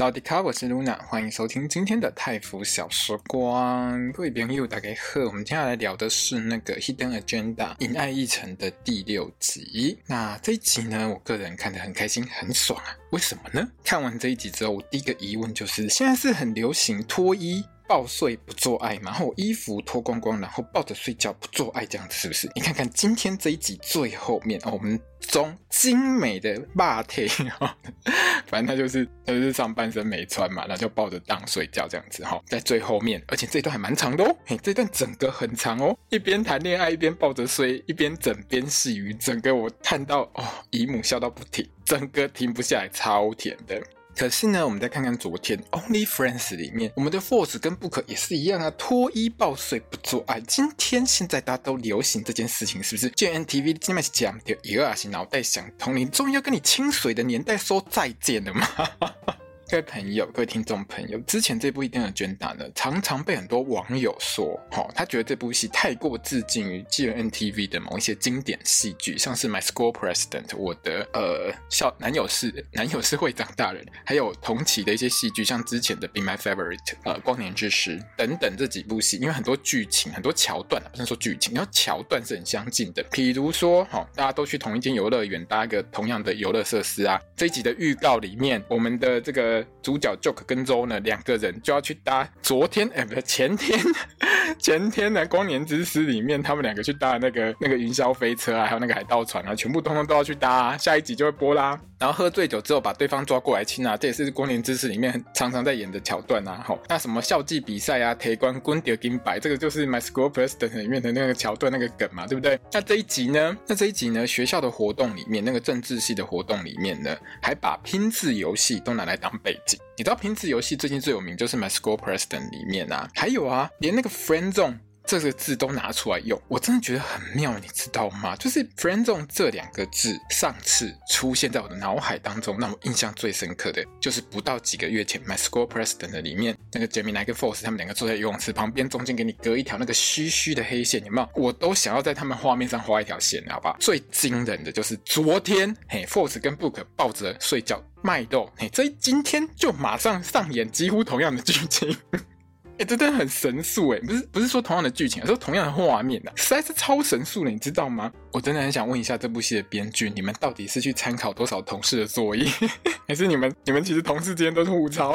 大家好，我是 Luna，欢迎收听今天的泰服小时光。各位朋友，大家好，我们接下来聊的是那个 Hidden Agenda 隐爱一城的第六集。那这一集呢，我个人看得很开心，很爽啊。为什么呢？看完这一集之后，我第一个疑问就是，现在是很流行脱衣。抱睡不做爱，然后衣服脱光光，然后抱着睡觉不做爱，这样子是不是？你看看今天这一集最后面，我们中精美的霸体，反正他就是他就是上半身没穿嘛，然后就抱着当睡觉这样子哈，在最后面，而且这段还蛮长的哦，嘿，这段整个很长哦，一边谈恋爱一边抱着睡，一边枕边细语，整个我看到哦，姨母笑到不停，整个停不下来，超甜的。可是呢，我们再看看昨天 Only Friends 里面，我们的 Force 跟 Book 也是一样啊，脱衣抱睡不做爱。今天现在大家都流行这件事情，是不是这 NTV 今天是讲的一个啊，是脑袋想通，你终于要跟你清水的年代说再见了吗？各位朋友，各位听众朋友，之前这部《Hidden Agenda》呢，常常被很多网友说，哈、哦，他觉得这部戏太过致敬于 GMMTV 的某一些经典戏剧，像是《My School President》我的呃校男友是男友是会长大人，还有同期的一些戏剧，像之前的《Be My Favorite》呃《光年之时》等等这几部戏，因为很多剧情、很多桥段，不能说剧情，然后桥段是很相近的。比如说，哈、哦，大家都去同一间游乐园搭一个同样的游乐设施啊。这一集的预告里面，我们的这个。主角 Joke 跟周呢，两个人就要去搭昨天哎，不是前天，前天的《光年之诗》里面，他们两个去搭那个那个云霄飞车啊，还有那个海盗船啊，全部通通都要去搭啊。下一集就会播啦。然后喝醉酒之后把对方抓过来亲啊，这也是《光年之诗》里面常常在演的桥段啊。好，那什么校际比赛啊，铁冠军得金白，这个就是《My School President》里面的那个桥段那个梗嘛，对不对？那这一集呢？那这一集呢？学校的活动里面，那个政治系的活动里面呢，还把拼字游戏都拿来当背你知道瓶子游戏最近最有名就是《My School President》里面啊，还有啊，连那个 Friend Zone 这个字都拿出来用，我真的觉得很妙，你知道吗？就是 “Friend Zone” 这两个字上次出现在我的脑海当中，让我印象最深刻的就是不到几个月前《My School President》里面那个 Gemini 跟 Force 他们两个坐在游泳池旁边，中间给你隔一条那个虚虚的黑线，有没有？我都想要在他们画面上画一条线，好吧？最惊人的就是昨天，嘿，Force 跟 Book 抱着睡觉。麦豆，嘿，这今天就马上上演几乎同样的剧情，哎，这真的很神速哎，不是不是说同样的剧情，而是同样的画面呐，实在是超神速的，你知道吗？我真的很想问一下这部戏的编剧，你们到底是去参考多少同事的作业，还是你们你们其实同事之间都是互抄？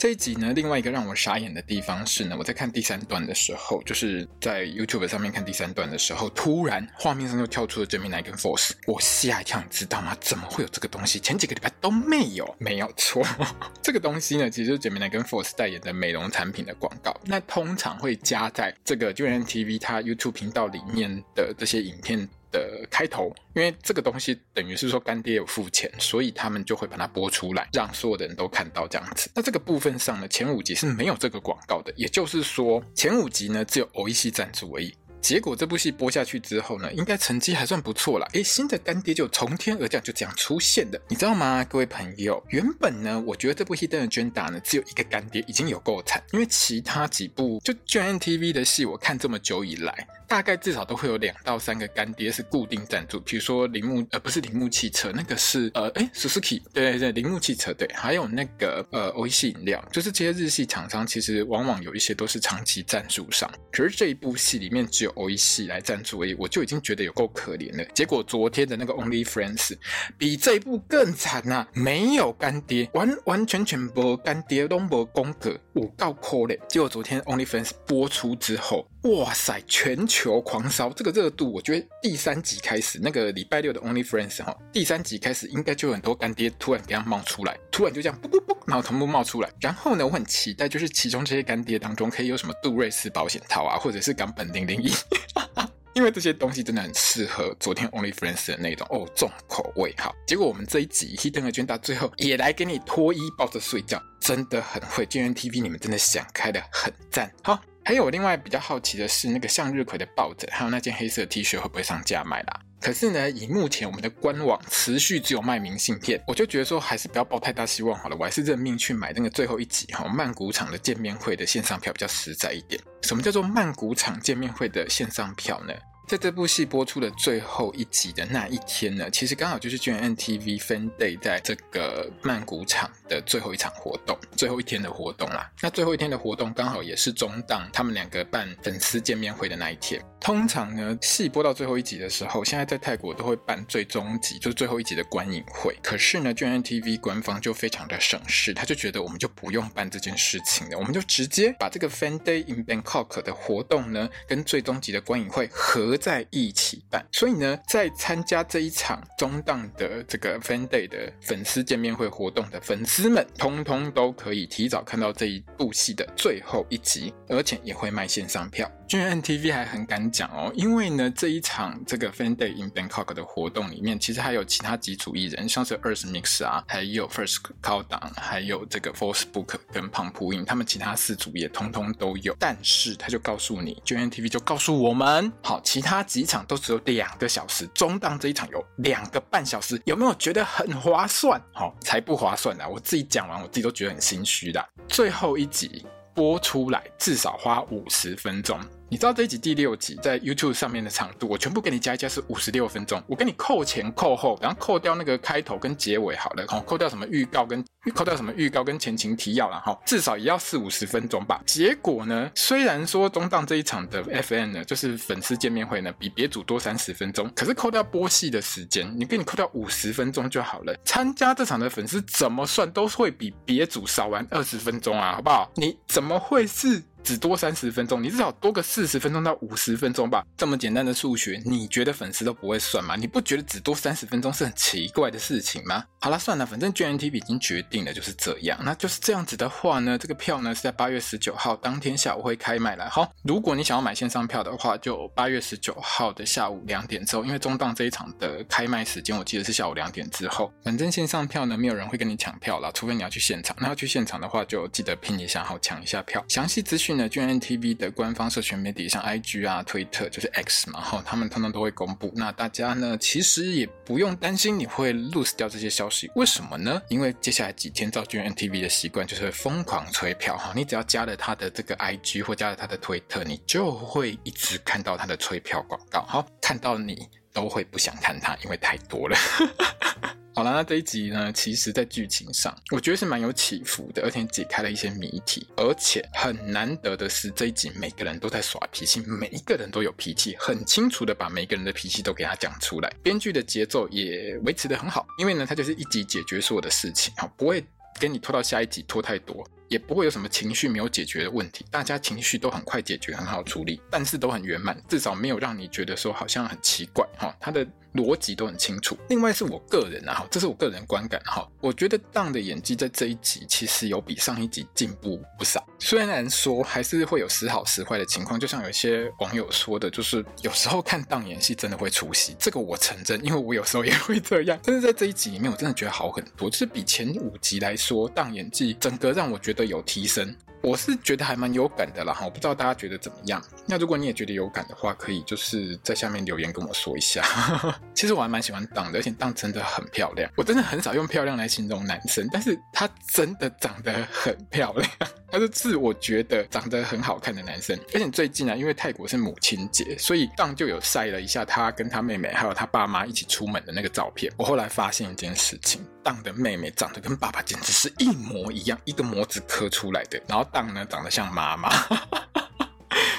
这一集呢，另外一个让我傻眼的地方是呢，我在看第三段的时候，就是在 YouTube 上面看第三段的时候，突然画面上就跳出了 Gemini 跟 Force，我吓一跳，你知道吗？怎么会有这个东西？前几个礼拜都没有，没有错，这个东西呢，其实就是 Gemini 跟 Force 代言的美容产品的广告，那通常会加在这个 GMMTV 它 YouTube 频道里面的这些影片。的开头，因为这个东西等于是说干爹有付钱，所以他们就会把它播出来，让所有的人都看到这样子。那这个部分上呢，前五集是没有这个广告的，也就是说前五集呢只有欧一系赞助而已。结果这部戏播下去之后呢，应该成绩还算不错啦。诶，新的干爹就从天而降，就这样出现的，你知道吗？各位朋友，原本呢，我觉得这部《Hidden Agenda》呢只有一个干爹已经有够惨，因为其他几部就 GNTV 的戏，我看这么久以来。大概至少都会有两到三个干爹是固定赞助，比如说铃木呃不是铃木汽车，那个是呃诶 Suzuki 对对对铃木汽车对，还有那个呃欧系饮料，就是这些日系厂商其实往往有一些都是长期赞助商，可是这一部戏里面只有欧系来赞助而已，我就已经觉得有够可怜了。结果昨天的那个 Only Friends 比这一部更惨呐、啊，没有干爹，完完全全不干爹，都没功格，我够可怜。结果昨天 Only Friends 播出之后。哇塞！全球狂烧这个热度，我觉得第三集开始，那个礼拜六的 Only Friends 哈，第三集开始应该就有很多干爹突然给他冒出来，突然就这样噗噗噗，然后同步冒出来。然后呢，我很期待，就是其中这些干爹当中可以有什么杜瑞斯保险套啊，或者是港本零零一，因为这些东西真的很适合昨天 Only Friends 的那种哦重口味。好，结果我们这一集 Hidden Agenda 最后也来给你脱衣抱着睡觉，真的很会。，GNTV，你们真的想开的很赞。好。还有我另外比较好奇的是，那个向日葵的抱枕，还有那件黑色 T 恤会不会上架卖啦？可是呢，以目前我们的官网持续只有卖明信片，我就觉得说还是不要抱太大希望好了。我还是认命去买那个最后一集哈曼谷场的见面会的线上票比较实在一点。什么叫做曼谷场见面会的线上票呢？在这部戏播出的最后一集的那一天呢，其实刚好就是 GNTV Fan Day 在这个曼谷场的最后一场活动，最后一天的活动啦。那最后一天的活动刚好也是中档他们两个办粉丝见面会的那一天。通常呢，戏播到最后一集的时候，现在在泰国都会办最终集，就是最后一集的观影会。可是呢，GMMTV 官方就非常的省事，他就觉得我们就不用办这件事情了，我们就直接把这个 Fan Day in Bangkok 的活动呢，跟最终集的观影会合。在一起办，所以呢，在参加这一场中档的这个 Fan Day 的粉丝见面会活动的粉丝们，通通都可以提早看到这一部戏的最后一集，而且也会卖线上票。GMMTV 还很敢讲哦，因为呢，这一场这个 Fan Day in Bangkok 的活动里面，其实还有其他几组艺人，像是 Earth Mix 啊，还有 First Countdown，还有这个 Force Book 跟 pompuin，他们其他四组也通通都有。但是他就告诉你，GMMTV 就告诉我们，好，其他几场都只有两个小时，中档这一场有两个半小时，有没有觉得很划算？好，才不划算呢！我自己讲完，我自己都觉得很心虚的。最后一集播出来，至少花五十分钟。你知道这一集第六集在 YouTube 上面的长度，我全部给你加一加是五十六分钟。我给你扣前扣后，然后扣掉那个开头跟结尾好了，扣掉什么预告跟扣掉什么预告跟前情提要了哈，至少也要四五十分钟吧。结果呢，虽然说中档这一场的 FN 呢，就是粉丝见面会呢，比别组多三十分钟，可是扣掉播戏的时间，你给你扣掉五十分钟就好了。参加这场的粉丝怎么算都会比别组少玩二十分钟啊，好不好？你怎么会是？只多三十分钟，你至少多个四十分钟到五十分钟吧。这么简单的数学，你觉得粉丝都不会算吗？你不觉得只多三十分钟是很奇怪的事情吗？好了，算了，反正 G N T 已经决定了，就是这样。那就是这样子的话呢，这个票呢是在八月十九号当天下午会开卖了。好，如果你想要买线上票的话，就八月十九号的下午两点之后，因为中档这一场的开卖时间我记得是下午两点之后。反正线上票呢，没有人会跟你抢票了，除非你要去现场。那要去现场的话，就记得拼一下，好抢一下票。详细资讯。呢，GMMTV 的官方社群媒体，像 IG 啊、推特，就是 X 嘛，哈，他们通常都会公布。那大家呢，其实也不用担心你会 lose 掉这些消息。为什么呢？因为接下来几天照 GMMTV 的习惯，就是疯狂催票，哈，你只要加了他的这个 IG 或加了他的推特，你就会一直看到他的催票广告，好，看到你都会不想看他，因为太多了。好了，那这一集呢，其实在剧情上，我觉得是蛮有起伏的，而且解开了一些谜题。而且很难得的是，这一集每个人都在耍脾气，每一个人都有脾气，很清楚的把每个人的脾气都给他讲出来。编剧的节奏也维持得很好，因为呢，他就是一集解决所有的事情，好，不会给你拖到下一集拖太多，也不会有什么情绪没有解决的问题，大家情绪都很快解决，很好处理，但是都很圆满，至少没有让你觉得说好像很奇怪哈，他的。逻辑都很清楚。另外是我个人啊，这是我个人观感哈。我觉得当的演技在这一集其实有比上一集进步不少。虽然说还是会有时好时坏的情况，就像有些网友说的，就是有时候看当演戏真的会出戏。这个我承认，因为我有时候也会这样。但是在这一集里面，我真的觉得好很多，就是比前五集来说，当演技整个让我觉得会有提升。我是觉得还蛮有感的啦哈，我不知道大家觉得怎么样？那如果你也觉得有感的话，可以就是在下面留言跟我说一下。其实我还蛮喜欢当的，而且当真的很漂亮。我真的很少用漂亮来形容男生，但是他真的长得很漂亮。他是自我觉得长得很好看的男生，而且最近啊，因为泰国是母亲节，所以当就有晒了一下他跟他妹妹还有他爸妈一起出门的那个照片。我后来发现一件事情，当的妹妹长得跟爸爸简直是一模一样，一个模子刻出来的。然后当呢长得像妈妈，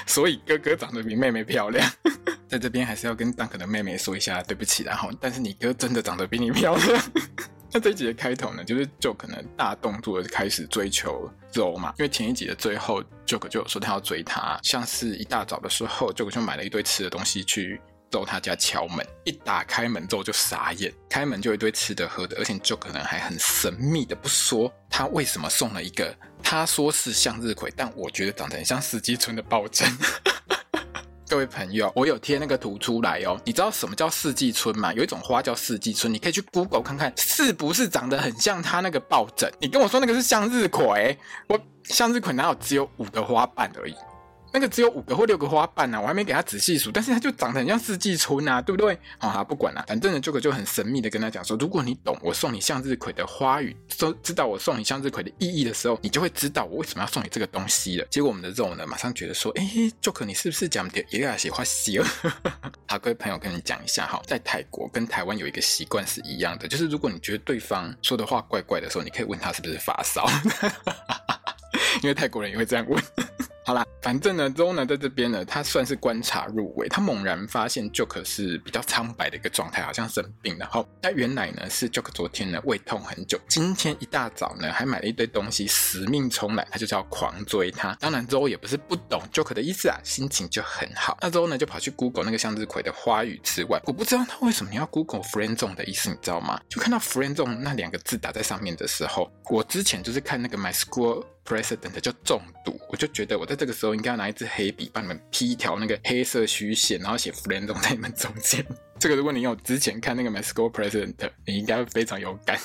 所以哥哥长得比妹妹漂亮。在这边还是要跟当可的妹妹说一下对不起，然后但是你哥真的长得比你漂亮。那这一集的开头呢，就是就可能大动作的开始追求肉嘛，因为前一集的最后，Joke 就有说他要追她，像是一大早的时候，Joke 就买了一堆吃的东西去肉他家敲门，一打开门之后就傻眼，开门就一堆吃的喝的，而且 Joke 可能还很神秘的不说他为什么送了一个，他说是向日葵，但我觉得长得很像四季春的抱枕。各位朋友，我有贴那个图出来哦。你知道什么叫四季春吗？有一种花叫四季春，你可以去 Google 看看，是不是长得很像它那个抱枕？你跟我说那个是向日葵，我向日葵哪有只有五个花瓣而已？那个只有五个或六个花瓣啊，我还没给他仔细数，但是他就长得很像四季春啊，对不对？好、不管了，反正呢，Joker 就很神秘的跟他讲说，如果你懂我送你向日葵的花语，都知道我送你向日葵的意义的时候，你就会知道我为什么要送你这个东西了。结果我们的肉呢，马上觉得说，哎，Joker 你是不是讲的也要喜欢喜了？好，各位朋友跟你讲一下哈，在泰国跟台湾有一个习惯是一样的，就是如果你觉得对方说的话怪怪的时候，你可以问他是不是发烧，因为泰国人也会这样问。好啦，反正呢，Zoe 呢在这边呢，他算是观察入微，他猛然发现 Joker 是比较苍白的一个状态，好像生病了。好，他原来呢是 Joker 昨天呢胃痛很久，今天一大早呢还买了一堆东西，死命冲来，他就叫狂追他。当然 Zoe 也不是不懂 Joker 的意思啊，心情就很好。那 Zoe 呢就跑去 Google 那个向日葵的花语之外，我不知道他为什么要 Google friend zone 的意思，你知道吗？就看到 friend zone 那两个字打在上面的时候，我之前就是看那个 My School President 就中毒，我就觉得我在这个时候应该要拿一支黑笔帮你们 P 一条那个黑色虚线，然后写 friend 在你们中间。这个如果你有之前看那个 My School President，你应该会非常有感。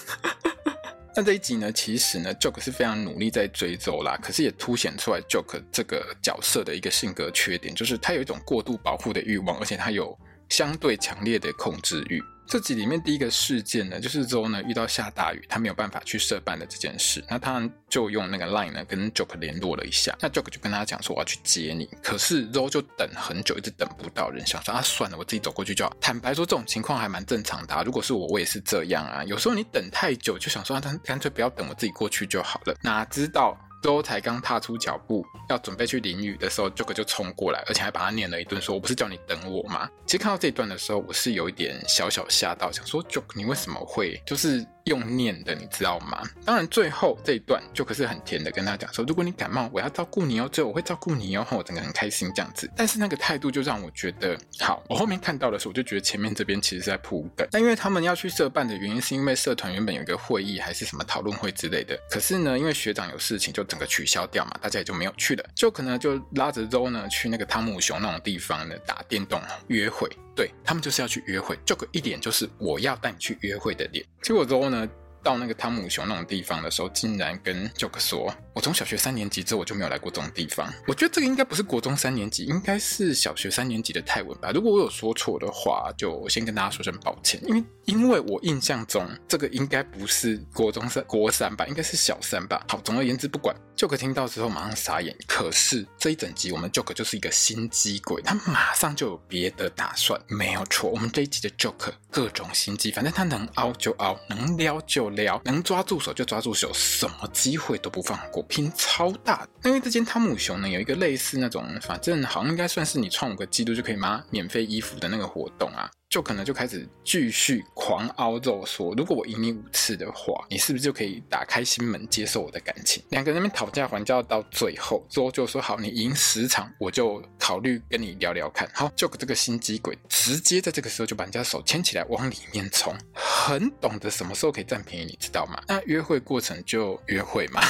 那这一集呢，其实呢 Joke 是非常努力在追走啦，可是也凸显出来 Joke 这个角色的一个性格缺点，就是他有一种过度保护的欲望，而且他有相对强烈的控制欲。这集里面第一个事件呢，就是 Zoe 呢遇到下大雨，他没有办法去社办的这件事。那他就用那个 Line 呢跟 Joker 联络了一下。那 Joker 就跟他讲说我要去接你，可是 Zoe 就等很久，一直等不到人，想说啊算了，我自己走过去就好。坦白说，这种情况还蛮正常的啊。如果是我，我也是这样啊。有时候你等太久，就想说啊，他干脆不要等，我自己过去就好了。哪知道都才刚踏出脚步，要准备去淋雨的时候，Joke 就冲过来，而且还把他念了一顿，说：“我不是叫你等我吗？”其实看到这一段的时候，我是有一点小小吓到，想说 Joke 你为什么会就是？”用念的，你知道吗？当然，最后这一段就可是很甜的，跟他讲说，如果你感冒，我要照顾你哦，最后我会照顾你哦，我整个很开心这样子。但是那个态度就让我觉得，好，我后面看到的时候，我就觉得前面这边其实是在铺梗。但因为他们要去社办的原因，是因为社团原本有一个会议，还是什么讨论会之类的。可是呢，因为学长有事情，就整个取消掉嘛，大家也就没有去了。就可能就拉着 Zoe 呢去那个汤姆熊那种地方呢打电动约会。对，他们就是要去约会，就个一点就是我要带你去约会的脸。结果之后呢，到那个汤姆熊那种地方的时候，竟然跟 Joke 说：“我从小学三年级之后我就没有来过这种地方。”我觉得这个应该不是国中三年级，应该是小学三年级的泰文吧。如果我有说错的话，就先跟大家说声抱歉，因为因为我印象中这个应该不是国中三国三吧，应该是小三吧。好，总而言之，不管 Joke 听到之后马上傻眼。可是这一整集我们 Joke 就是一个心机鬼，他马上就有别的打算。没有错，我们这一集的 Joke 各种心机，反正他能凹就凹，能撩就撩。能抓住手就抓住手，什么机会都不放过，拼超大。因为这间汤姆熊呢，有一个类似那种，反正好像应该算是你创五个季度就可以拿免费衣服的那个活动啊。就可能就开始继续狂凹肉，说如果我赢你五次的话，你是不是就可以打开心门接受我的感情？两个人那边讨价还价到最后，之后就说好，你赢十场，我就考虑跟你聊聊看。好，就这个心机鬼，直接在这个时候就把人家手牵起来往里面冲，很懂得什么时候可以占便宜，你知道吗？那约会过程就约会嘛。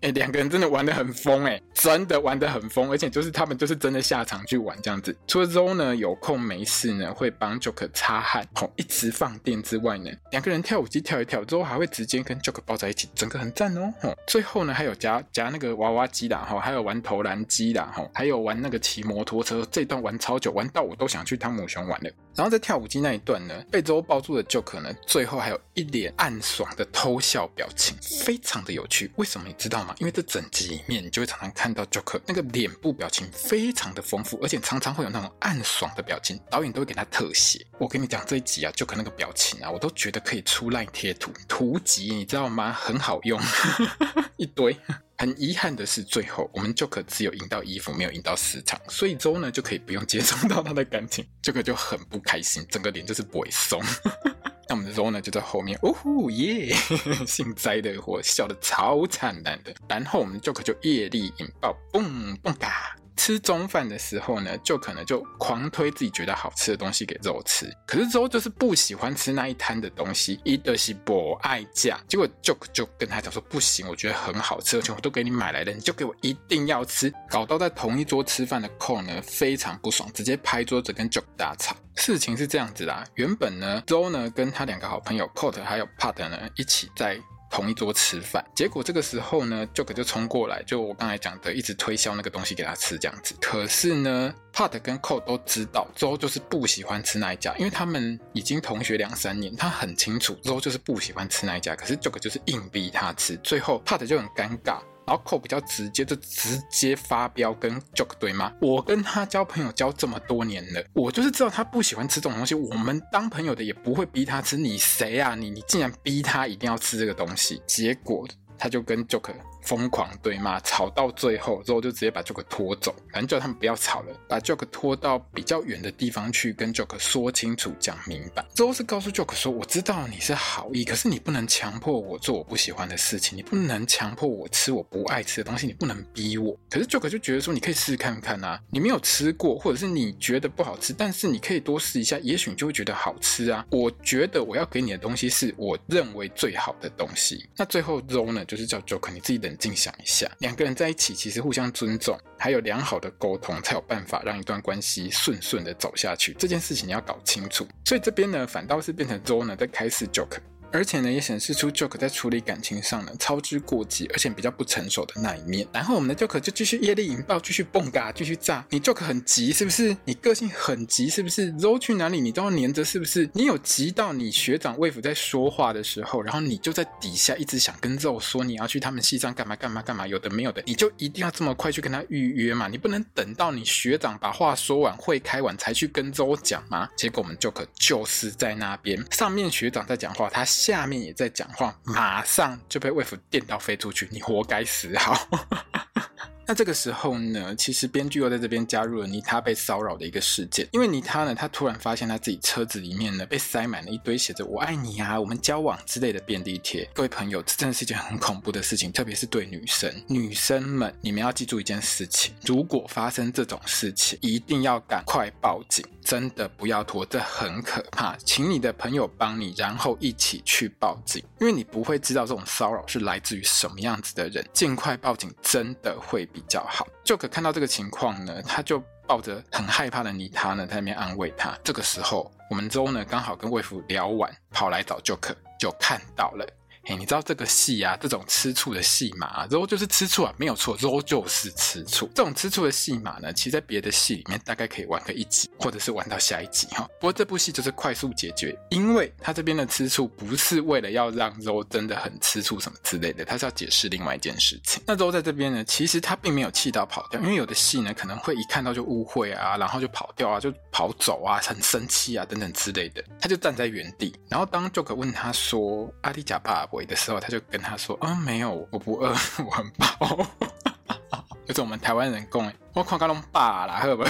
哎、欸，两个人真的玩得很疯哎，真的玩得很疯，而且就是他们就是真的下场去玩这样子。除了周呢，有空没事呢会帮 Joker 擦汗，吼，一直放电之外呢，两个人跳舞机跳一跳之后还会直接跟 Joker 抱在一起，整个很赞哦。吼，最后呢还有夹夹那个娃娃机啦，吼，还有玩投篮机啦，吼，还有玩那个骑摩托车，这段玩超久，玩到我都想去汤姆熊玩了。然后在跳舞机那一段呢，被 Zoe 抱住的 Joker 呢，最后还有一脸暗爽的偷笑表情，非常的有趣。为什么你知道吗？因为这整集里面，你就会常常看到 Joker 那个脸部表情非常的丰富，而且常常会有那种暗爽的表情，导演都会给他特写。我跟你讲，这一集啊，Joker 那个表情啊，我都觉得可以出烂贴图图集，你知道吗？很好用，一堆。很遗憾的是，最后我们 Joker 只有赢到衣服，没有赢到市场，所以周呢就可以不用接触到他的感情这个就很不开心，整个脸就是不会松。那我们的周呢就在后面，呜呼耶，幸灾乐祸，笑得超灿烂的。然后我们 Joker 就业力引爆，嘣嘣嘎。吃中饭的时候呢，就可能就狂推自己觉得好吃的东西给 Zoe 吃，可是 Zoe 就是不喜欢吃那一摊的东西，伊的是不爱酱。结果 joe 就跟他讲说，不行，我觉得很好吃，而且我都给你买来了，你就给我一定要吃，搞到在同一桌吃饭的 Cole 呢非常不爽，直接拍桌子跟 Joker 大吵。事情是这样子啦，原本呢 Zoe 呢跟他两个好朋友 Cole 还有 Pat 呢一起在。同一桌吃饭。结果这个时候呢，Joke 就冲过来，就我刚才讲的，一直推销那个东西给他吃这样子。可是呢，Pat 跟 Cole 都知道，Zoe 就是不喜欢吃那一家，因为他们已经同学两三年，他很清楚 Zoe 就是不喜欢吃那一家。可是 Joke 就是硬逼他吃，最后 Pat 就很尴尬。然后 Cole 比较直接，就直接发飙跟 Joke 对骂。我跟他交朋友交这么多年了，我就是知道他不喜欢吃这种东西。我们当朋友的也不会逼他吃。你谁啊？你你竟然逼他一定要吃这个东西？结果他就跟 Joke。疯狂对骂，吵到最后之后就直接把 Joker 拖走，反正叫他们不要吵了，把 Joker 拖到比较远的地方去，跟 Joker 说清楚、讲明白。之后是告诉 Joker 说：“我知道你是好意，可是你不能强迫我做我不喜欢的事情，你不能强迫我吃我不爱吃的东西，你不能逼我。”可是 Joker 就觉得说：“你可以试试看看啊，你没有吃过，或者是你觉得不好吃，但是你可以多试一下，也许你就会觉得好吃啊。”我觉得我要给你的东西是我认为最好的东西。那最后 Zo 呢，就是叫 Joker 你自己的冷静想一下。两个人在一起，其实互相尊重，还有良好的沟通，才有办法让一段关系顺顺的走下去。这件事情你要搞清楚。所以这边呢，反倒是变成 Zoe 呢在开始 Joke。而且呢，也显示出 Joke 在处理感情上呢，操之过急，而且比较不成熟的那一面。然后我们的 Joke 就继续业力引爆，继续蹦嘎，继续炸。你 Joke 很急是不是？你个性很急是不是？Zo 去哪里你都要黏着是不是？你有急到你学长 Wave 在说话的时候，然后你就在底下一直想跟 Zo 说你要去他们西藏干嘛干嘛干嘛，有的没有的，你就一定要这么快去跟他预约嘛？你不能等到你学长把话说完，会开完才去跟 Zo 讲吗？结果我们 Joke 就是在那边，上面学长在讲话，他下面也在讲。话马上就被魏府电到飞出去，你活该死好。那这个时候呢，其实编剧又在这边加入了妮塔被骚扰的一个事件，因为妮塔呢，她突然发现她自己车子里面呢被塞满了一堆写着“我爱你啊，我们交往”之类的便利贴。各位朋友，这真的是一件很恐怖的事情，特别是对女生。女生们，你们要记住一件事情：如果发生这种事情，一定要赶快报警，真的不要拖，这很可怕。请你的朋友帮你，然后一起去报警，因为你不会知道这种骚扰是来自于什么样子的人。尽快报警，真的会比。比较好，Joke 看到这个情况呢，他就抱着很害怕的妮塔呢，在那边安慰他。这个时候，我们周呢刚好跟魏福聊完，跑来找 Joke，就看到了。你知道这个戏啊，这种吃醋的戏码啊肉就是吃醋啊，没有错，Zoe 就是吃醋。这种吃醋的戏码呢，其实在别的戏里面大概可以玩个一集，或者是玩到下一集哈。不过这部戏就是快速解决，因为他这边的吃醋不是为了要让 Zoe 真的很吃醋什么之类的，他是要解释另外一件事情。那 Zoe 在这边呢，其实他并没有气到跑掉，因为有的戏呢可能会一看到就误会啊，然后就跑掉啊，就跑走啊，很生气啊等等之类的，他就站在原地。然后当 Joker 问他说阿迪贾爸爸的时候，他就。跟他说：“啊，没有，我不饿，我很饱。”就是我们台湾人讲，我看到拢饱了，好不？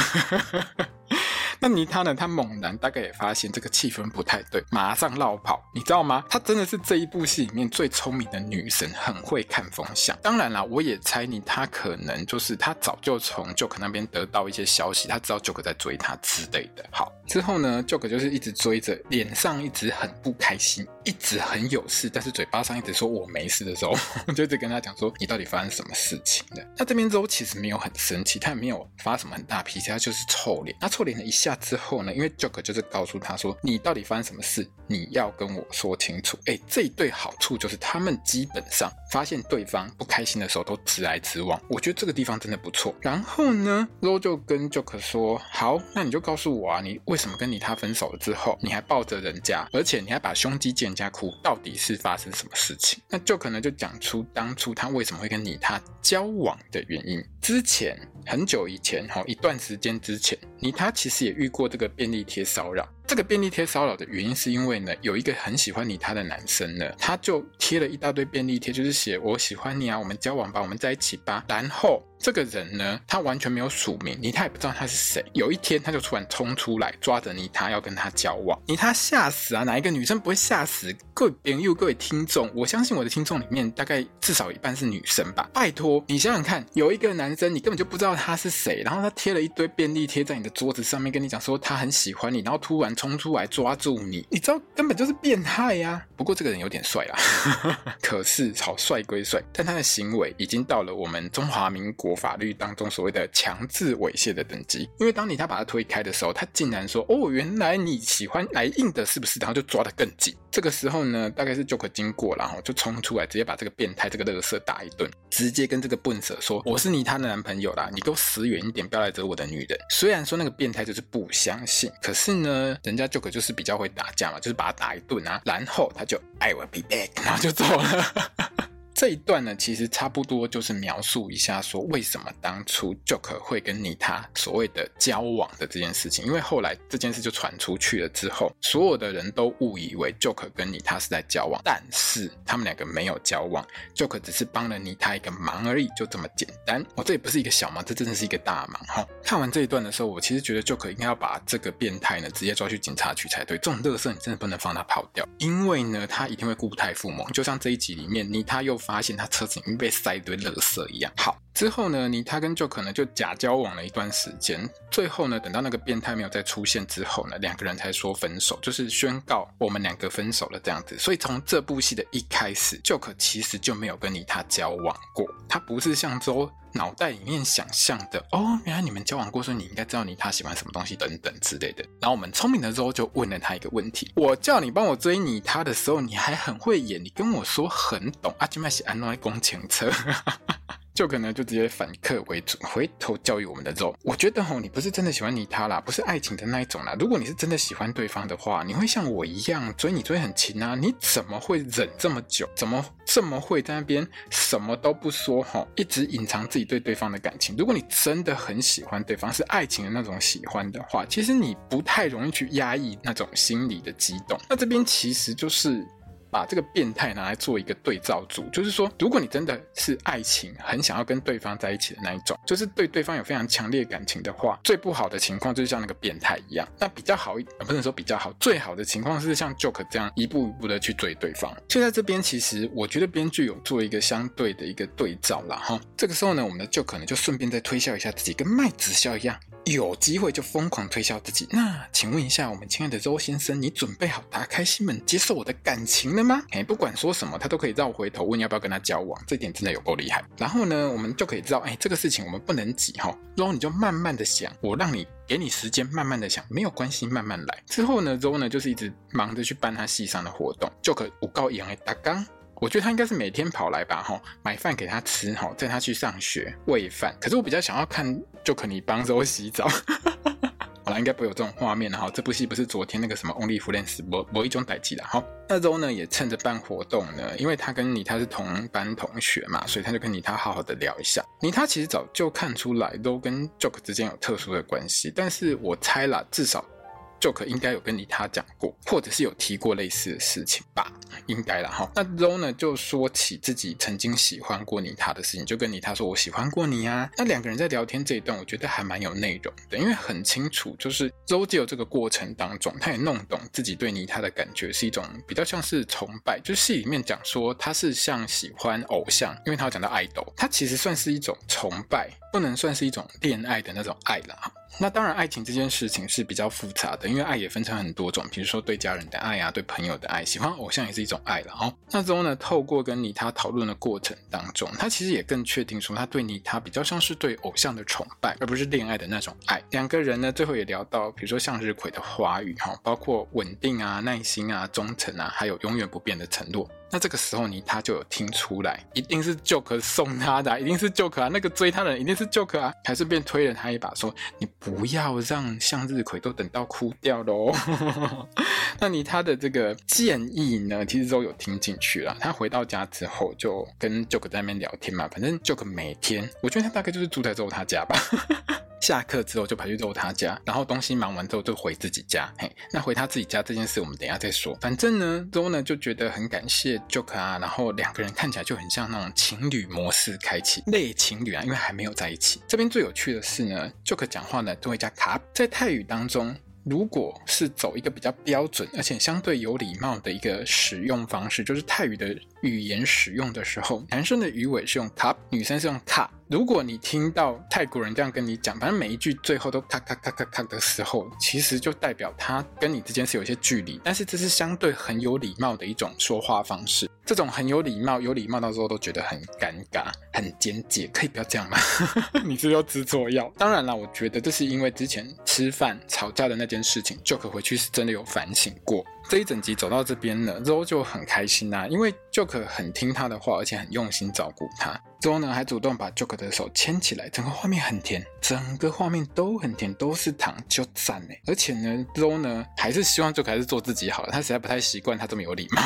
那妮塔呢？他猛然大概也发现这个气氛不太对，马上落跑，你知道吗？她真的是这一部戏里面最聪明的女神，很会看风向。当然啦，我也猜你，她可能就是她早就从 Joke 那边得到一些消息，她知道 Joke 在追她之类的。好，之后呢，Joke 就是一直追着，脸上一直很不开心，一直很有事，但是嘴巴上一直说我没事的时候，就一直跟他讲说，你到底发生什么事情了？那这边之后其实没有很生气，他也没有发什么很大脾气，他就是臭脸。他臭脸了一下那。之后呢，因为 Joker 就是告诉他说：“你到底发生什么事？你要跟我说清楚。”哎，这一对好处就是他们基本上发现对方不开心的时候都直来直往。我觉得这个地方真的不错。然后呢，Zoe 就跟 Joke 说：“好，那你就告诉我啊，你为什么跟你他分手了之后，你还抱着人家，而且你还把胸肌借人家哭，到底是发生什么事情？”那 Joke 呢就讲出当初他为什么会跟你他交往的原因。之前很久以前，哈，一段时间之前，你他其实也。遇过这个便利贴骚扰，这个便利贴骚扰的原因是因为呢，有一个很喜欢你她的男生呢，他就贴了一大堆便利贴，就是写我喜欢你啊，我们交往吧，我们在一起吧，然后。这个人呢，他完全没有署名，妮塔也不知道他是谁。有一天，他就突然冲出来，抓着妮塔要跟他交往。妮塔吓死啊！哪一个女生不会吓死？各位朋友，各位听众，我相信我的听众里面大概至少一半是女生吧。拜托，你想想看，有一个男生，你根本就不知道他是谁，然后他贴了一堆便利贴在你的桌子上面，跟你讲说他很喜欢你，然后突然冲出来抓住你，你知道根本就是变态呀！不过这个人有点帅啦，可是好帅归帅，但他的行为已经到了我们中华民国。国法律当中所谓的强制猥亵的等级。因为当你他把他推开的时候，他竟然说：“哦，原来你喜欢来硬的，是不是？”然后就抓得更紧。这个时候呢，大概是 Joker 经过，然后就冲出来，直接把这个变态、这个乐色打一顿，直接跟这个笨蛇说：“我是你他的男朋友啦，你给我死远一点，不要来惹我的女人。”虽然说那个变态就是不相信，可是呢，人家 Joker 就是比较会打架嘛，就是把他打一顿啊，然后他就 I will be back，然后就走了。这一段呢，其实差不多就是描述一下说，为什么当初 Joker 会跟妮塔所谓的交往的这件事情。因为后来这件事就传出去了之后，所有的人都误以为 Joker 跟妮塔是在交往，但是他们两个没有交往，Joker 只是帮了妮塔一个忙而已，就这么简单。哦，这也不是一个小忙，这真的是一个大忙哈。看完这一段的时候，我其实觉得 Joker 应该要把这个变态呢直接抓去警察局才对。这种乐色你真的不能放他跑掉，因为呢，他一定会故态复萌。就像这一集里面，妮塔又。发现他车子已经被塞一堆垃圾一样。好，之后呢，妮塔跟 Joker 呢就假交往了一段时间。最后呢，等到那个变态没有再出现之后呢，两个人才说分手，就是宣告我们两个分手了这样子。所以从这部戏的一开始，Joe 其实就没有跟妮塔交往过。他不是像周脑袋里面想象的哦，原来你们交往过，所以你应该知道你他喜欢什么东西等等之类的。然后我们聪明的时候就问了他一个问题：我叫你帮我追你他的时候，你还很会演，你跟我说很懂阿基麦喜安诺工程车。就可能就直接反客为主，回头教育我们的肉。我觉得吼，你不是真的喜欢你他啦，不是爱情的那一种啦。如果你是真的喜欢对方的话，你会像我一样追你追很勤啊？你怎么会忍这么久？怎么这么会在那边什么都不说吼，一直隐藏自己对对方的感情？如果你真的很喜欢对方，是爱情的那种喜欢的话，其实你不太容易去压抑那种心理的激动。那这边其实就是。把这个变态拿来做一个对照组，就是说，如果你真的是爱情，很想要跟对方在一起的那一种，就是对对方有非常强烈感情的话，最不好的情况就是像那个变态一样。那比较好一，不能说比较好，最好的情况是像 Joke 这样一步一步的去追对方。就在这边，其实我觉得编剧有做一个相对的一个对照啦哈。这个时候呢，我们的 joke 呢就顺便再推销一下自己，跟卖直销一样。有机会就疯狂推销自己。那请问一下，我们亲爱的周先生，你准备好打开心门接受我的感情了吗？哎，不管说什么，他都可以绕回头问要不要跟他交往，这点真的有够厉害。然后呢，我们就可以知道，哎，这个事情我们不能急哈。然后你就慢慢的想，我让你给你时间慢慢的想，没有关系，慢慢来。之后呢，周呢就是一直忙着去办他系上的活动，就可五高一样的打刚。我觉得他应该是每天跑来吧，哈，买饭给他吃，哈，带他去上学喂饭。可是我比较想要看 jock 你帮周洗澡，好了，应该不会有这种画面了哈。这部戏不是昨天那个什么 Only Friends 某某一种代志了哈。那周呢也趁着办活动呢，因为他跟妮他是同班同学嘛，所以他就跟妮他好好的聊一下。妮他其实早就看出来都跟 Joke 之间有特殊的关系，但是我猜啦，至少。Joke 应该有跟你他讲过，或者是有提过类似的事情吧，应该啦哈。那 Ro 呢就说起自己曾经喜欢过你他的事情，就跟你他说：“我喜欢过你啊。”那两个人在聊天这一段，我觉得还蛮有内容的，因为很清楚，就是 Ro 借由这个过程当中，他也弄懂自己对你他的感觉是一种比较像是崇拜，就戏里面讲说他是像喜欢偶像，因为他有讲到爱豆，他其实算是一种崇拜，不能算是一种恋爱的那种爱了哈。那当然，爱情这件事情是比较复杂的，因为爱也分成很多种，比如说对家人的爱啊，对朋友的爱，喜欢偶像也是一种爱了哦。那之后呢，透过跟妮塔讨论的过程当中，他其实也更确定说，他对妮塔比较像是对偶像的崇拜，而不是恋爱的那种爱。两个人呢，最后也聊到，比如说向日葵的花语哈，包括稳定啊、耐心啊、忠诚啊，还有永远不变的承诺。那这个时候，呢，他就有听出来，一定是 Joker 送他的，一定是 Joker 啊，那个追他的人一定是 Joker 啊，还顺便推了他一把，说：“你不要让向日葵都等到枯掉喽。”那你他的这个建议呢，其实都有听进去了。他回到家之后，就跟 Joker 在那边聊天嘛，反正 Joker 每天，我觉得他大概就是住在周他家吧。下课之后就跑去揍他家，然后东西忙完之后就回自己家。嘿，那回他自己家这件事，我们等一下再说。反正呢，周呢就觉得很感谢 Joker 啊，然后两个人看起来就很像那种情侣模式开启，类情侣啊，因为还没有在一起。这边最有趣的是呢，Joker 讲话呢都会加卡，在泰语当中。如果是走一个比较标准而且相对有礼貌的一个使用方式，就是泰语的语言使用的时候，男生的鱼尾是用 cup，女生是用 cup。如果你听到泰国人这样跟你讲，反正每一句最后都咔咔咔咔咔的时候，其实就代表他跟你之间是有一些距离，但是这是相对很有礼貌的一种说话方式。这种很有礼貌，有礼貌到时候都觉得很尴尬、很简洁，可以不要这样吗？你是不是又吃错药？当然啦，我觉得这是因为之前吃饭吵架的那件事情，Joke 回去是真的有反省过。这一整集走到这边了，Zoe 就很开心呐、啊，因为 Joke 很听他的话，而且很用心照顾他。Zoe 呢还主动把 Joke 的手牵起来，整个画面很甜，整个画面都很甜，都是糖，就赞呢。而且呢，Zoe 呢还是希望 Joke 还是做自己好了，他实在不太习惯他这么有礼貌。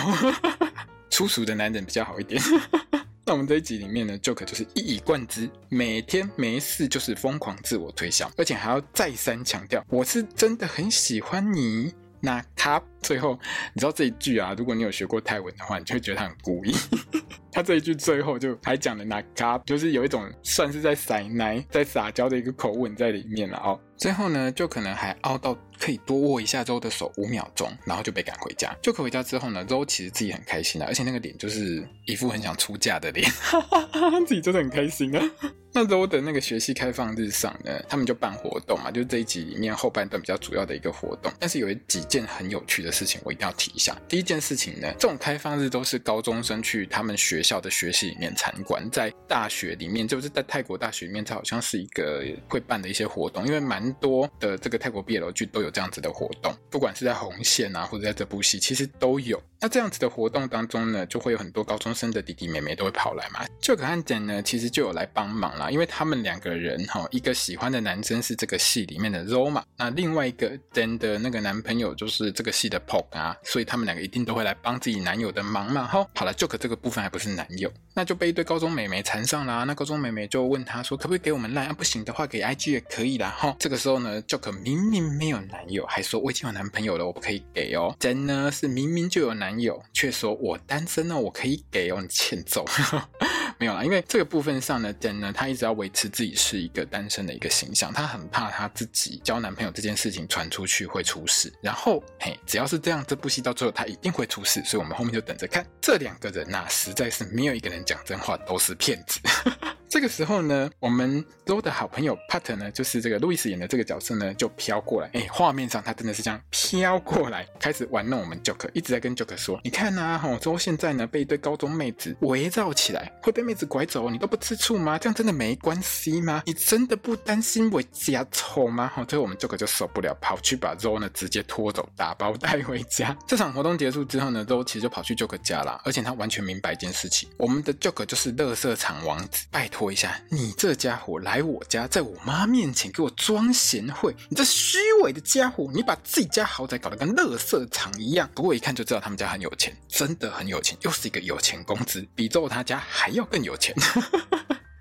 粗俗的男人比较好一点。那我们这一集里面呢，Joke 就是一以贯之，每天没事就是疯狂自我推销，而且还要再三强调，我是真的很喜欢你。那他最后，你知道这一句啊？如果你有学过泰文的话，你就会觉得他很故意。他这一句最后就还讲了那卡，就是有一种算是在撒奶、在撒娇的一个口吻在里面了哦。最后呢，就可能还凹到可以多握一下周的手五秒钟，然后就被赶回家。就可回家之后呢，周其实自己很开心的，而且那个脸就是一副很想出嫁的脸，哈哈哈自己真的很开心啊。那周的那个学系开放日上呢，他们就办活动嘛，就是这一集里面后半段比较主要的一个活动。但是有几件很有趣的事情，我一定要提一下。第一件事情呢，这种开放日都是高中生去他们学校的学系里面参观，在大学里面，就是在泰国大学里面，它好像是一个会办的一些活动，因为蛮多的这个泰国毕业楼剧都有这样子的活动，不管是在红线啊，或者在这部戏，其实都有。那这样子的活动当中呢，就会有很多高中生的弟弟妹妹都会跑来嘛。Joke 和 Dan 呢，其实就有来帮忙啦。因为他们两个人哈，一个喜欢的男生是这个戏里面的 Ro 嘛，那另外一个 Dan 的那个男朋友就是这个戏的 Pok 啊，所以他们两个一定都会来帮自己男友的忙嘛。哈，好了，Joke 这个部分还不是男友，那就被一堆高中美眉缠上啦。那高中美眉就问他说，可不可以给我们 Line？啊，不行的话给 IG 也可以啦。哈，这个时候呢，Joke 明明没有男友，还说我已经有男朋友了，我不可以给哦。真呢是明明就有男友，却说我单身呢，我可以给哦，你欠揍。没有啦，因为这个部分上呢，Dan 呢，他一直要维持自己是一个单身的一个形象，他很怕他自己交男朋友这件事情传出去会出事。然后，嘿，只要是是这样，这部戏到最后他一定会出事，所以我们后面就等着看。这两个人呐、实在是没有一个人讲真话，都是骗子。这个时候呢，我们 Ro 的好朋友 Pat 呢，就是这个路易斯演的这个角色呢，就飘过来。哎，画面上他真的是这样飘过来，开始玩弄我们 Joker，一直在跟 Joker 说：“你看呐、啊，哈，Ro 现在呢被一堆高中妹子围绕起来，会被妹子拐走，你都不吃醋吗？这样真的没关系吗？你真的不担心我家丑吗？”哈，最后我们 Joker 就受不了，跑去把 Ro 呢直接拖走，打包带回家。这场活动结束之后呢周其实就跑去 Joke 家了，而且他完全明白一件事情：我们的 Joke 就是乐色场王子，拜托。一下，你这家伙来我家，在我妈面前给我装贤惠，你这虚伪的家伙，你把自己家豪宅搞得跟乐色场一样。不过一看就知道他们家很有钱，真的很有钱，又是一个有钱公子，比周他家还要更有钱。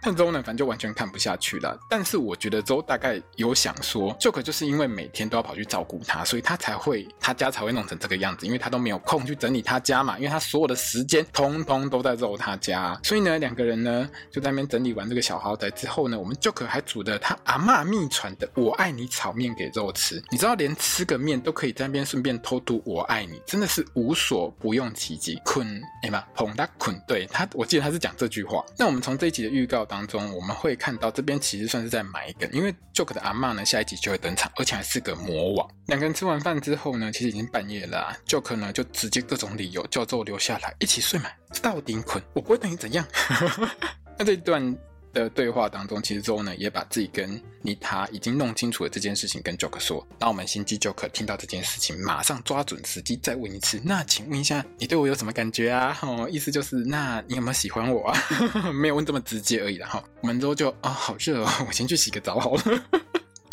但周呢，反正就完全看不下去了。但是我觉得周大概有想说，Joke 就是因为每天都要跑去照顾他，所以他才会他家才会弄成这个样子，因为他都没有空去整理他家嘛，因为他所有的时间通通都在肉他家。所以呢，两个人呢就在那边整理完这个小豪宅之后呢，我们 Joke 还煮的他阿嬷秘传的我爱你炒面给肉吃。你知道，连吃个面都可以在那边顺便偷渡我爱你，真的是无所不用其极。捆哎妈，捧他捆，对他，我记得他是讲这句话。那我们从这一集的预告当中，我们会看到这边其实算是在埋梗，因为 Joke 的阿嬷呢，下一集就会登场，而且还是个魔王。两个人吃完饭之后呢，其实已经半夜了，Joke 呢就直接各种理由叫做留下来一起睡嘛，到底捆，我不会等你怎样。那这一段的对话当中，其实周呢也把自己跟妮塔已经弄清楚了这件事情跟 Joker 说。那我们心机 Joker 听到这件事情，马上抓准时机再问一次。那请问一下，你对我有什么感觉啊？哦，意思就是，那你有没有喜欢我啊？没有问这么直接而已啦。哈，我们周就啊、哦，好热哦，我先去洗个澡好了。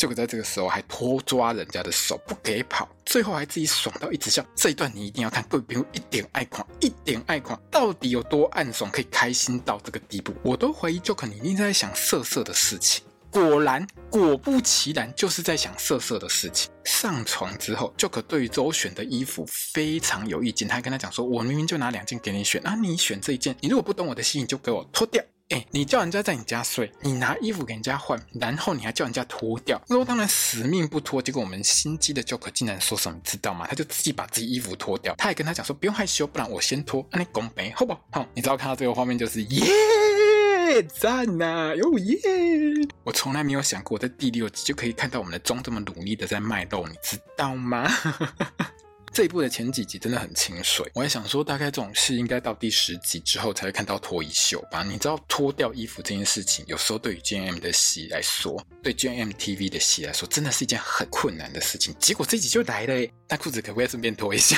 Joke 在这个时候还拖抓人家的手不给跑，最后还自己爽到一直笑。这一段你一定要看，各位朋友一点爱狂，一点爱狂，到底有多暗爽，可以开心到这个地步？我都怀疑 Joke 你一定在想色色的事情。果然，果不其然，就是在想色色的事情。上床之后，Joke 对于周选的衣服非常有意见，他还跟他讲说：“我明明就拿两件给你选，啊，你选这一件，你如果不懂我的心意，你就给我脱掉。”哎，你叫人家在你家睡，你拿衣服给人家换，然后你还叫人家脱掉。那我当然死命不脱。结果我们心机的 Joker 竟然说什么，你知道吗？他就自己把自己衣服脱掉。他还跟他讲说，不用害羞，不然我先脱。那你拱北好不好？你知道看到这个画面就是耶，赞呐、啊，哟耶！我从来没有想过在第六集就可以看到我们的中这么努力的在卖肉，你知道吗？这一部的前几集真的很清水，我还想说，大概这种事应该到第十集之后才会看到脱衣秀吧？你知道脱掉衣服这件事情，有时候对于 G M 的戏来说，对 G M T V 的戏来说，真的是一件很困难的事情。结果这集就来了，那裤子可不可以顺便脱一下？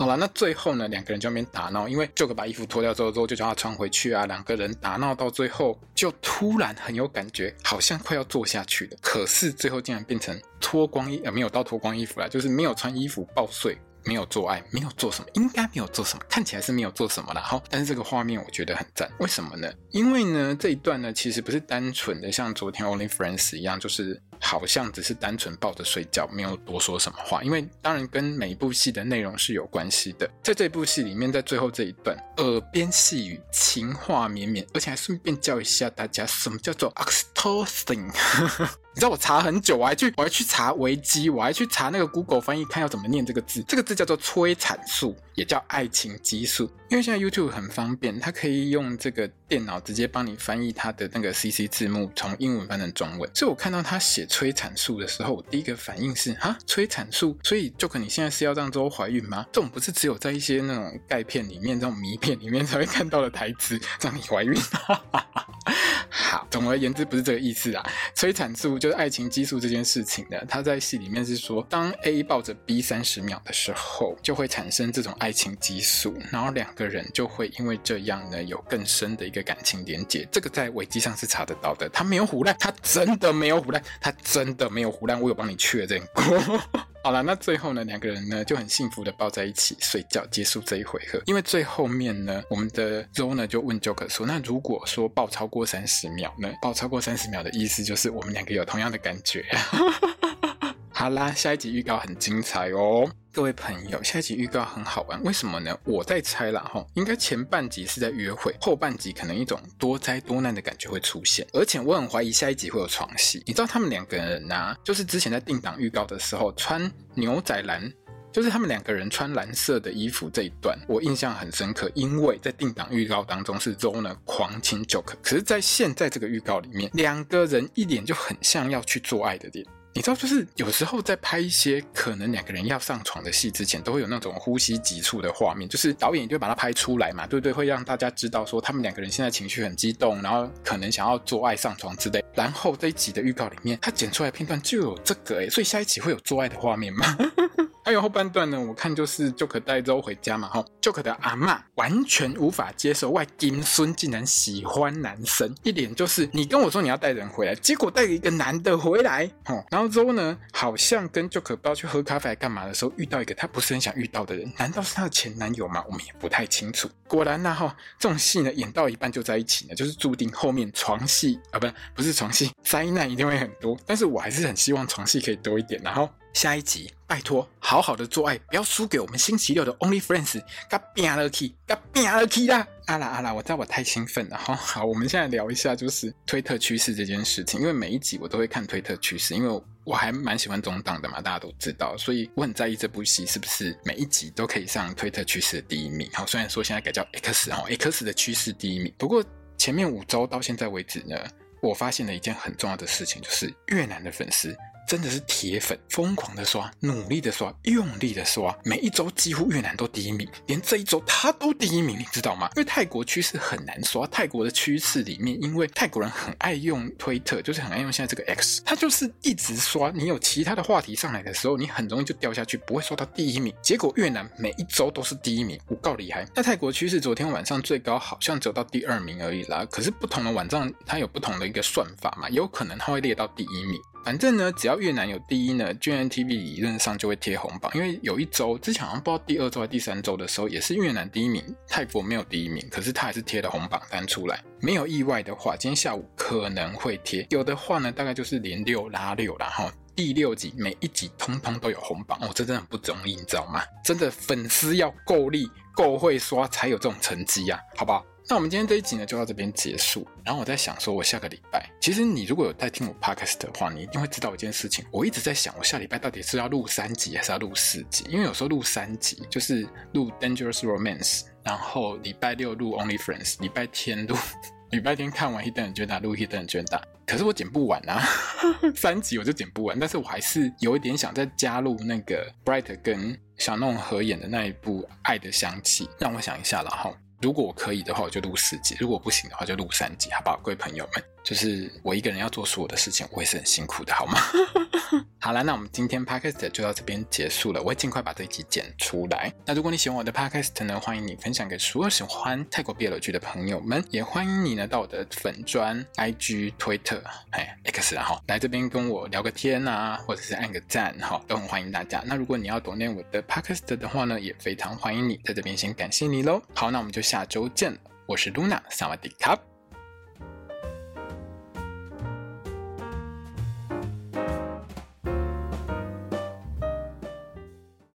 好了，那最后呢，两个人就那边打闹，因为 Joker 把衣服脱掉之后，之后就叫他穿回去啊。两个人打闹到最后，就突然很有感觉，好像快要做下去了。可是最后竟然变成脱光衣，呃，没有到脱光衣服啦，就是没有穿衣服抱睡。没有做爱，没有做什么，应该没有做什么，看起来是没有做什么啦。好，但是这个画面我觉得很赞，为什么呢？因为呢，这一段呢，其实不是单纯的像昨天 Only Friends 一样，就是好像只是单纯抱着睡觉，没有多说什么话。因为当然跟每一部戏的内容是有关系的。在这部戏里面，在最后这一段，耳边细语，情话绵绵，而且还顺便教一下大家什么叫做 oxytocin。你知道我查很久，我还去我还去查维基，我还去查那个 Google 翻译，看要怎么念这个字。这个字叫做催产素，也叫爱情激素。因为现在 YouTube 很方便，它可以用这个电脑直接帮你翻译它的那个 CC 字幕，从英文翻成中文。所以我看到他写催产素的时候，我第一个反应是啊，催产素。所以 Joker 你现在是要让周怀孕吗？这种不是只有在一些那种钙片里面、这种迷片里面才会看到的台词，让你怀孕。好，总而言之不是这个意思啊。催产素就是爱情激素这件事情呢，它在戏里面是说，当 A 抱着 B 三十秒的时候，就会产生这种爱情激素，然后两个人就会因为这样呢有更深的一个感情连结。这个在维基上是查得到的，他没有胡烂，他真的没有胡烂，他真的没有胡烂，我有帮你确认过。好了，那最后呢，两个人呢就很幸福的抱在一起睡觉，结束这一回合。因为最后面呢，我们的 Zo 呢就问 Joker 说：“那如果说抱超过三十秒呢？抱超过三十秒的意思就是我们两个有同样的感觉。”好啦，下一集预告很精彩哦。各位朋友，下一集预告很好玩，为什么呢？我在猜啦，哈，应该前半集是在约会，后半集可能一种多灾多难的感觉会出现，而且我很怀疑下一集会有床戏。你知道他们两个人呐、啊，就是之前在定档预告的时候穿牛仔蓝，就是他们两个人穿蓝色的衣服这一段，我印象很深刻，因为在定档预告当中是 Zoe 呢狂亲 Joker，可是在现在这个预告里面，两个人一脸就很像要去做爱的脸。你知道，就是有时候在拍一些可能两个人要上床的戏之前，都会有那种呼吸急促的画面，就是导演就会把它拍出来嘛，对不对？会让大家知道说他们两个人现在情绪很激动，然后可能想要做爱上床之类。然后这一集的预告里面，他剪出来片段就有这个诶，所以下一集会有做爱的画面吗？还有后半段呢，我看就是 Joker 带 Zoe 回家嘛，哈，Joker 的阿嬷完全无法接受外金孙竟然喜欢男生，一点就是你跟我说你要带人回来，结果带了一个男的回来，哦，然后 Zoe 呢，好像跟 Joker 不知道去喝咖啡干嘛的时候遇到一个他不是很想遇到的人，难道是他的前男友吗？我们也不太清楚。果然呢，哈，这种戏呢演到一半就在一起呢，就是注定后面床戏啊，不是不是床戏，灾难一定会很多，但是我还是很希望床戏可以多一点，然后。下一集，拜托，好好的做爱，不要输给我们星期六的 Only Friends，嘎变了去，嘎变了去啦！啊啦啊啦，我知道我太兴奋了哈。好，我们现在聊一下就是推特趋势这件事情，因为每一集我都会看推特趋势，因为我还蛮喜欢中档的嘛，大家都知道，所以我很在意这部戏是不是每一集都可以上推特趋势的第一名。好，虽然说现在改叫 X 哈，X 的趋势第一名，不过前面五周到现在为止呢，我发现了一件很重要的事情，就是越南的粉丝。真的是铁粉，疯狂的刷，努力的刷，用力的刷，每一周几乎越南都第一名，连这一周他都第一名，你知道吗？因为泰国趋势很难刷，泰国的趋势里面，因为泰国人很爱用推特，就是很爱用现在这个 X，他就是一直刷，你有其他的话题上来的时候，你很容易就掉下去，不会刷到第一名。结果越南每一周都是第一名，我够厉害。那泰国趋势昨天晚上最高好像走到第二名而已啦，可是不同的网站它有不同的一个算法嘛，有可能它会列到第一名。反正呢，只要越南有第一呢，GNTV 理论上就会贴红榜。因为有一周之前好像不知道第二周还第三周的时候，也是越南第一名，泰国没有第一名，可是他还是贴了红榜单出来。没有意外的话，今天下午可能会贴。有的话呢，大概就是连六拉六，然后第六集每一集通通都有红榜哦，这真的很不容易，你知道吗？真的粉丝要够力、够会刷才有这种成绩呀，好不好？那我们今天这一集呢，就到这边结束。然后我在想说，我下个礼拜，其实你如果有在听我 podcast 的话，你一定会知道一件事情。我一直在想，我下礼拜到底是要录三集还是要录四集？因为有时候录三集就是录 Dangerous Romance，然后礼拜六录 Only Friends，礼拜天录，礼拜天看完 Hidden Agenda 录 Hidden Agenda。可是我剪不完啊，三集我就剪不完。但是我还是有一点想再加入那个 Bright 跟小弄合演的那一部《爱的香气》，让我想一下了哈。如果我可以的话，我就录四集；如果不行的话，就录三集，好不好，各位朋友们？就是我一个人要做所有的事情，我也是很辛苦的，好吗？好了，那我们今天 podcast 就到这边结束了。我会尽快把这一集剪出来。那如果你喜欢我的 podcast 呢，欢迎你分享给所有喜欢泰国 BL 剧的朋友们，也欢迎你呢到我的粉专、IG、Twitter、哎 X 然后来这边跟我聊个天啊，或者是按个赞哈，都很欢迎大家。那如果你要 donate 我的 podcast 的话呢，也非常欢迎你在这边先感谢你喽。好，那我们就下周见。我是 Luna，萨瓦迪卡。